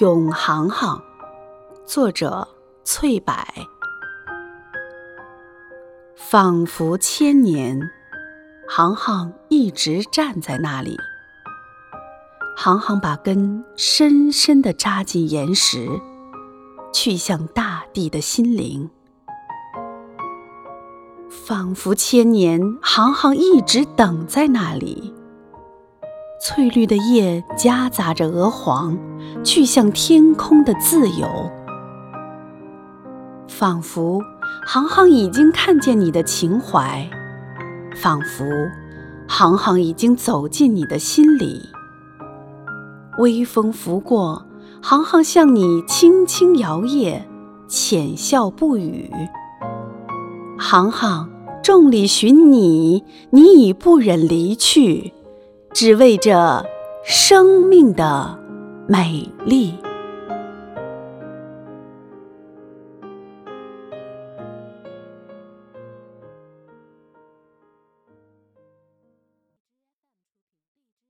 永行行，作者翠柏。仿佛千年，行行一直站在那里。行行把根深深地扎进岩石，去向大地的心灵。仿佛千年，行行一直等在那里。翠绿的叶夹杂着鹅黄，去向天空的自由。仿佛行行已经看见你的情怀，仿佛行行已经走进你的心里。微风拂过，行行向你轻轻摇曳，浅笑不语。行行，众里寻你，你已不忍离去。只为这生命的美丽。